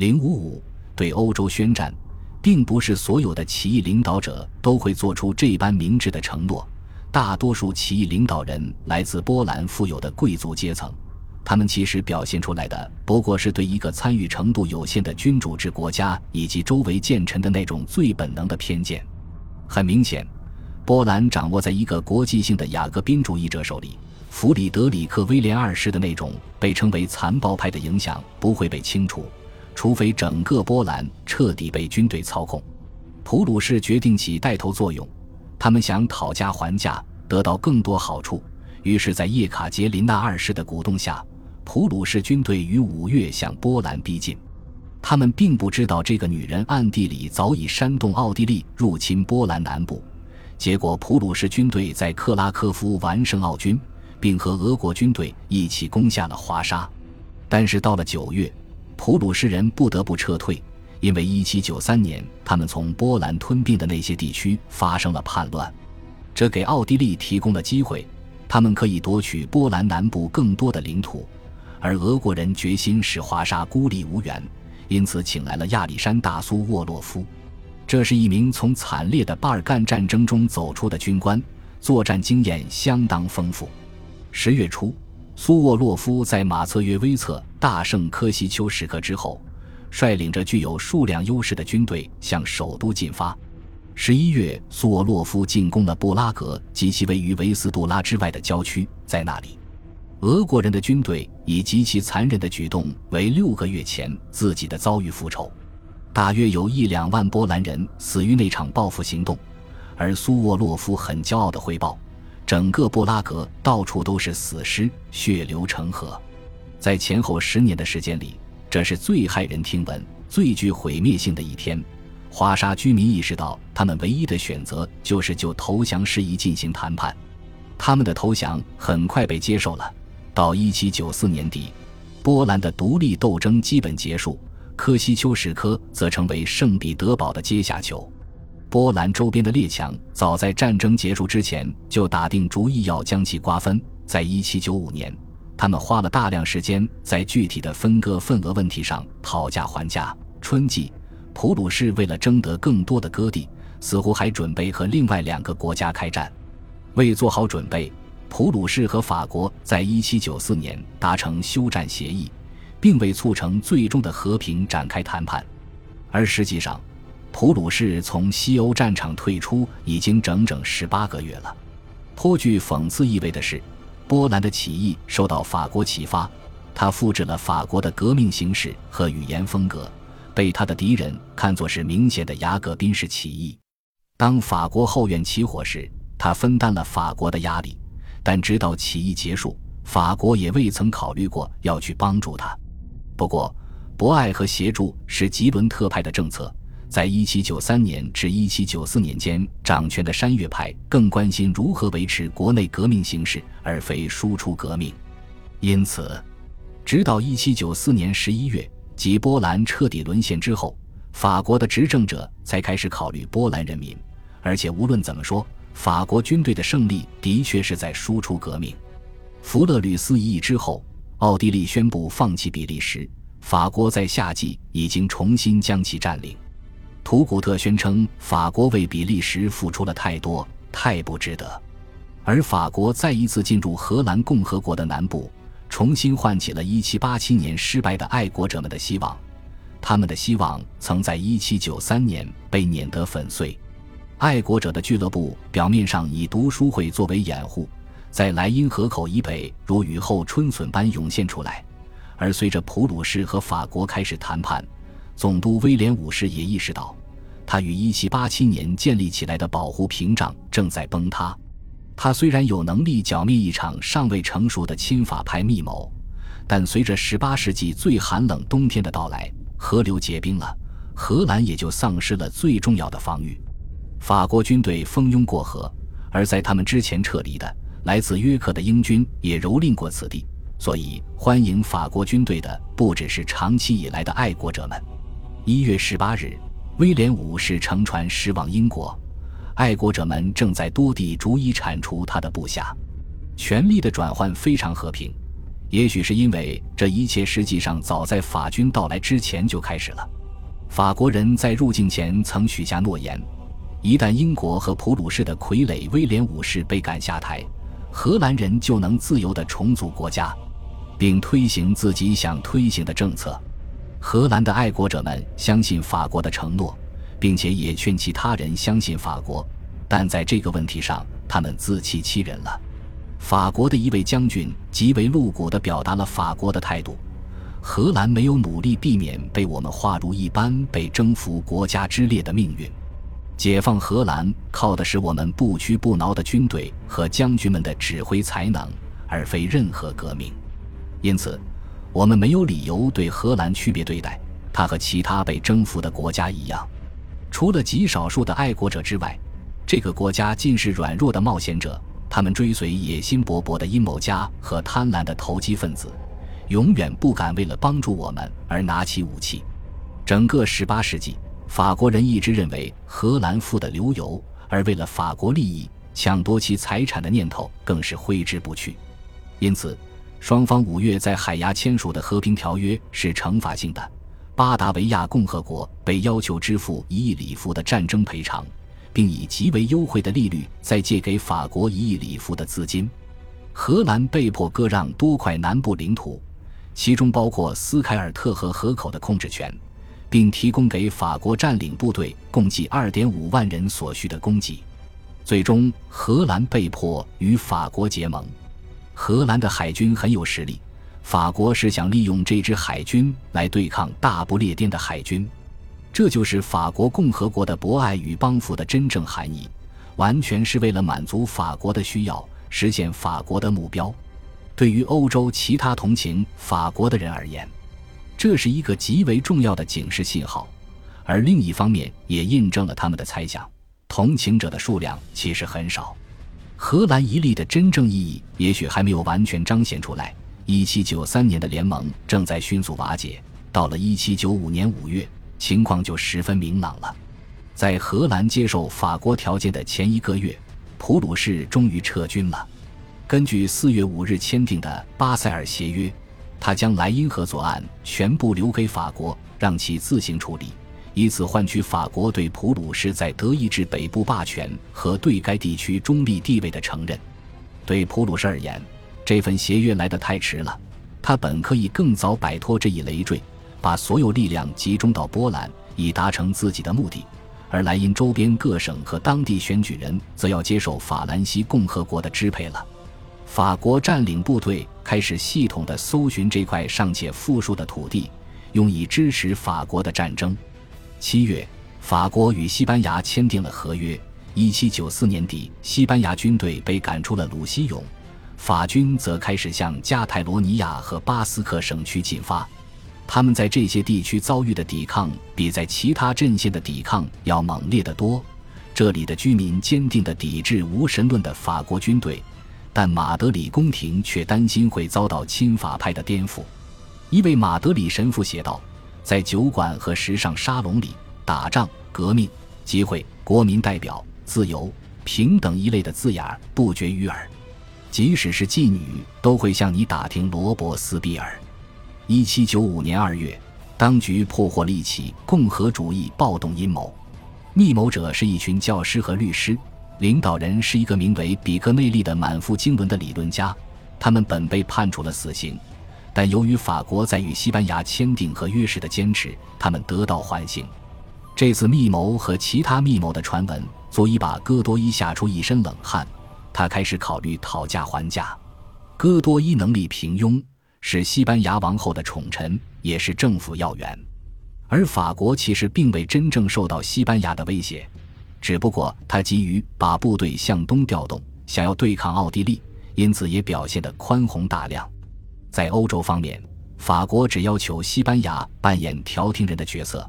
零五五对欧洲宣战，并不是所有的起义领导者都会做出这般明智的承诺。大多数起义领导人来自波兰富有的贵族阶层，他们其实表现出来的不过是对一个参与程度有限的君主制国家以及周围建臣的那种最本能的偏见。很明显，波兰掌握在一个国际性的雅各宾主义者手里，弗里德里克威廉二世的那种被称为残暴派的影响不会被清除，除非整个波兰彻底被军队操控。普鲁士决定起带头作用。他们想讨价还价，得到更多好处。于是，在叶卡捷琳娜二世的鼓动下，普鲁士军队于五月向波兰逼近。他们并不知道，这个女人暗地里早已煽动奥地利入侵波兰南部。结果，普鲁士军队在克拉科夫完胜奥军，并和俄国军队一起攻下了华沙。但是，到了九月，普鲁士人不得不撤退。因为1793年，他们从波兰吞并的那些地区发生了叛乱，这给奥地利提供了机会，他们可以夺取波兰南部更多的领土，而俄国人决心使华沙孤立无援，因此请来了亚历山大·苏沃洛夫。这是一名从惨烈的巴尔干战争中走出的军官，作战经验相当丰富。十月初，苏沃洛夫在马策约威策大胜科西丘什克之后。率领着具有数量优势的军队向首都进发。十一月，苏沃洛夫进攻了布拉格及其位于维斯杜拉之外的郊区，在那里，俄国人的军队以极其残忍的举动为六个月前自己的遭遇复仇。大约有一两万波兰人死于那场报复行动，而苏沃洛夫很骄傲地汇报：整个布拉格到处都是死尸，血流成河。在前后十年的时间里。这是最骇人听闻、最具毁灭性的一天。华沙居民意识到，他们唯一的选择就是就投降事宜进行谈判。他们的投降很快被接受了。到1794年底，波兰的独立斗争基本结束，科西丘什科则成为圣彼得堡的阶下囚。波兰周边的列强早在战争结束之前就打定主意要将其瓜分。在1795年。他们花了大量时间在具体的分割份额问题上讨价还价。春季，普鲁士为了争得更多的割地，似乎还准备和另外两个国家开战。为做好准备，普鲁士和法国在1794年达成休战协议，并未促成最终的和平展开谈判。而实际上，普鲁士从西欧战场退出已经整整十八个月了。颇具讽刺意味的是。波兰的起义受到法国启发，他复制了法国的革命形式和语言风格，被他的敌人看作是明显的雅各宾式起义。当法国后院起火时，他分担了法国的压力，但直到起义结束，法国也未曾考虑过要去帮助他。不过，博爱和协助是吉伦特派的政策。在1793年至1794年间掌权的山岳派更关心如何维持国内革命形势，而非输出革命。因此，直到1794年11月，即波兰彻底沦陷之后，法国的执政者才开始考虑波兰人民。而且，无论怎么说，法国军队的胜利的确是在输出革命。弗勒吕斯一役之后，奥地利宣布放弃比利时，法国在夏季已经重新将其占领。图古特宣称，法国为比利时付出了太多，太不值得。而法国再一次进入荷兰共和国的南部，重新唤起了1787年失败的爱国者们的希望。他们的希望曾在1793年被碾得粉碎。爱国者的俱乐部表面上以读书会作为掩护，在莱茵河口以北如雨后春笋般涌现出来。而随着普鲁士和法国开始谈判。总督威廉五世也意识到，他于1787年建立起来的保护屏障正在崩塌。他虽然有能力剿灭一场尚未成熟的亲法派密谋，但随着18世纪最寒冷冬天的到来，河流结冰了，荷兰也就丧失了最重要的防御。法国军队蜂拥过河，而在他们之前撤离的来自约克的英军也蹂躏过此地，所以欢迎法国军队的不只是长期以来的爱国者们。一月十八日，威廉五世乘船驶往英国，爱国者们正在多地逐一铲除他的部下，权力的转换非常和平。也许是因为这一切实际上早在法军到来之前就开始了。法国人在入境前曾许下诺言：一旦英国和普鲁士的傀儡威廉五世被赶下台，荷兰人就能自由地重组国家，并推行自己想推行的政策。荷兰的爱国者们相信法国的承诺，并且也劝其他人相信法国，但在这个问题上，他们自欺欺人了。法国的一位将军极为露骨地表达了法国的态度：荷兰没有努力避免被我们划入一般被征服国家之列的命运。解放荷兰靠的是我们不屈不挠的军队和将军们的指挥才能，而非任何革命。因此。我们没有理由对荷兰区别对待，它和其他被征服的国家一样。除了极少数的爱国者之外，这个国家尽是软弱的冒险者。他们追随野心勃勃的阴谋家和贪婪的投机分子，永远不敢为了帮助我们而拿起武器。整个十八世纪，法国人一直认为荷兰富得流油，而为了法国利益抢夺其财产的念头更是挥之不去。因此。双方五月在海牙签署的和平条约是惩罚性的，巴达维亚共和国被要求支付一亿里弗的战争赔偿，并以极为优惠的利率再借给法国一亿里弗的资金。荷兰被迫割让多块南部领土，其中包括斯凯尔特河河口的控制权，并提供给法国占领部队共计二点五万人所需的供给。最终，荷兰被迫与法国结盟。荷兰的海军很有实力，法国是想利用这支海军来对抗大不列颠的海军，这就是法国共和国的博爱与帮扶的真正含义，完全是为了满足法国的需要，实现法国的目标。对于欧洲其他同情法国的人而言，这是一个极为重要的警示信号，而另一方面也印证了他们的猜想：同情者的数量其实很少。荷兰一例的真正意义也许还没有完全彰显出来。一七九三年的联盟正在迅速瓦解，到了一七九五年五月，情况就十分明朗了。在荷兰接受法国条件的前一个月，普鲁士终于撤军了。根据四月五日签订的《巴塞尔协约》，他将莱茵河左岸全部留给法国，让其自行处理。以此换取法国对普鲁士在德意志北部霸权和对该地区中立地位的承认。对普鲁士而言，这份协约来得太迟了。他本可以更早摆脱这一累赘，把所有力量集中到波兰，以达成自己的目的。而莱茵周边各省和当地选举人则要接受法兰西共和国的支配了。法国占领部队开始系统地搜寻这块尚且富庶的土地，用以支持法国的战争。七月，法国与西班牙签订了合约。一七九四年底，西班牙军队被赶出了鲁西永，法军则开始向加泰罗尼亚和巴斯克省区进发。他们在这些地区遭遇的抵抗，比在其他阵线的抵抗要猛烈得多。这里的居民坚定地抵制无神论的法国军队，但马德里宫廷却担心会遭到亲法派的颠覆。一位马德里神父写道。在酒馆和时尚沙龙里，打仗、革命、集会、国民代表、自由、平等一类的字眼不绝于耳。即使是妓女，都会向你打听罗伯斯庇尔。一七九五年二月，当局破获了一起共和主义暴动阴谋，密谋者是一群教师和律师，领导人是一个名为比克内利的满腹经纶的理论家。他们本被判处了死刑。但由于法国在与西班牙签订合约时的坚持，他们得到缓刑。这次密谋和其他密谋的传闻足以把戈多伊吓出一身冷汗。他开始考虑讨价还价。戈多伊能力平庸，是西班牙王后的宠臣，也是政府要员。而法国其实并未真正受到西班牙的威胁，只不过他急于把部队向东调动，想要对抗奥地利，因此也表现得宽宏大量。在欧洲方面，法国只要求西班牙扮演调停人的角色，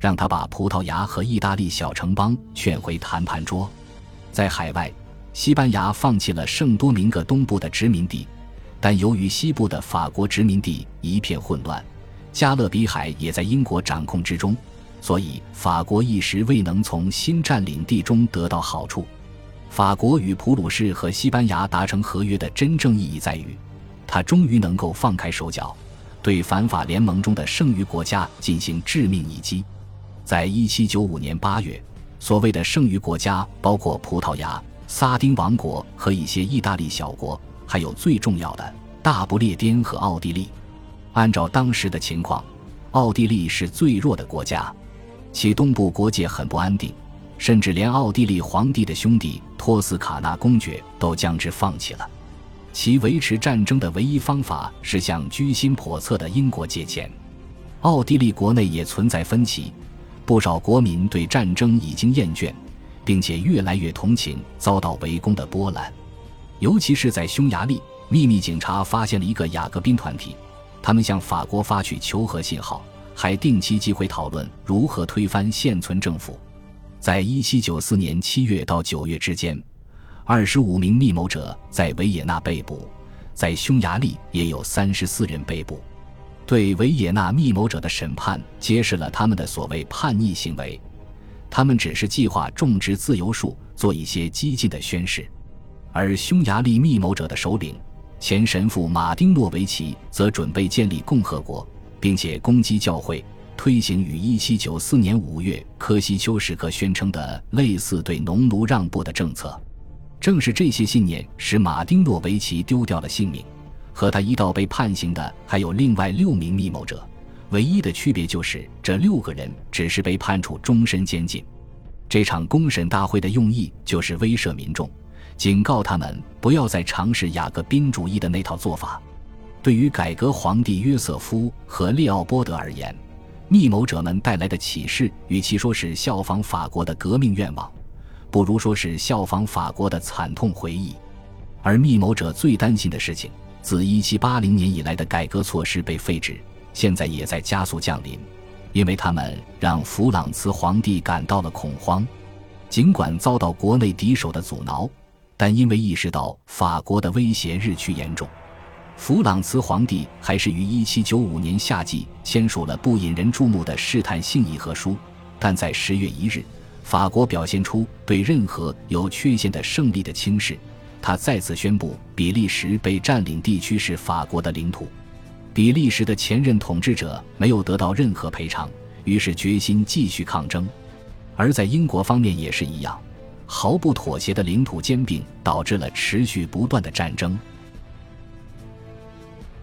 让他把葡萄牙和意大利小城邦劝回谈判桌。在海外，西班牙放弃了圣多明各东部的殖民地，但由于西部的法国殖民地一片混乱，加勒比海也在英国掌控之中，所以法国一时未能从新占领地中得到好处。法国与普鲁士和西班牙达成合约的真正意义在于。他终于能够放开手脚，对反法联盟中的剩余国家进行致命一击。在一七九五年八月，所谓的剩余国家包括葡萄牙、撒丁王国和一些意大利小国，还有最重要的大不列颠和奥地利。按照当时的情况，奥地利是最弱的国家，其东部国界很不安定，甚至连奥地利皇帝的兄弟托斯卡纳公爵都将之放弃了。其维持战争的唯一方法是向居心叵测的英国借钱。奥地利国内也存在分歧，不少国民对战争已经厌倦，并且越来越同情遭到围攻的波兰。尤其是在匈牙利，秘密警察发现了一个雅各宾团体，他们向法国发去求和信号，还定期集会讨论如何推翻现存政府。在一七九四年七月到九月之间。二十五名密谋者在维也纳被捕，在匈牙利也有三十四人被捕。对维也纳密谋者的审判揭示了他们的所谓叛逆行为，他们只是计划种植自由树，做一些激进的宣誓。而匈牙利密谋者的首领前神父马丁诺维奇则准备建立共和国，并且攻击教会，推行于一七九四年五月科西丘时刻宣称的类似对农奴让步的政策。正是这些信念使马丁诺维奇丢掉了性命，和他一道被判刑的还有另外六名密谋者，唯一的区别就是这六个人只是被判处终身监禁。这场公审大会的用意就是威慑民众，警告他们不要再尝试雅各宾主义的那套做法。对于改革皇帝约瑟夫和列奥波德而言，密谋者们带来的启示，与其说是效仿法国的革命愿望。不如说是效仿法国的惨痛回忆，而密谋者最担心的事情，自1780年以来的改革措施被废止，现在也在加速降临，因为他们让弗朗茨皇帝感到了恐慌。尽管遭到国内敌手的阻挠，但因为意识到法国的威胁日趋严重，弗朗茨皇帝还是于1795年夏季签署了不引人注目的试探性议和书，但在10月1日。法国表现出对任何有缺陷的胜利的轻视，他再次宣布比利时被占领地区是法国的领土。比利时的前任统治者没有得到任何赔偿，于是决心继续抗争。而在英国方面也是一样，毫不妥协的领土兼并导致了持续不断的战争。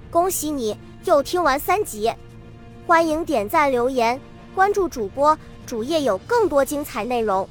恭喜你又听完三集，欢迎点赞留言关注主播。主页有更多精彩内容。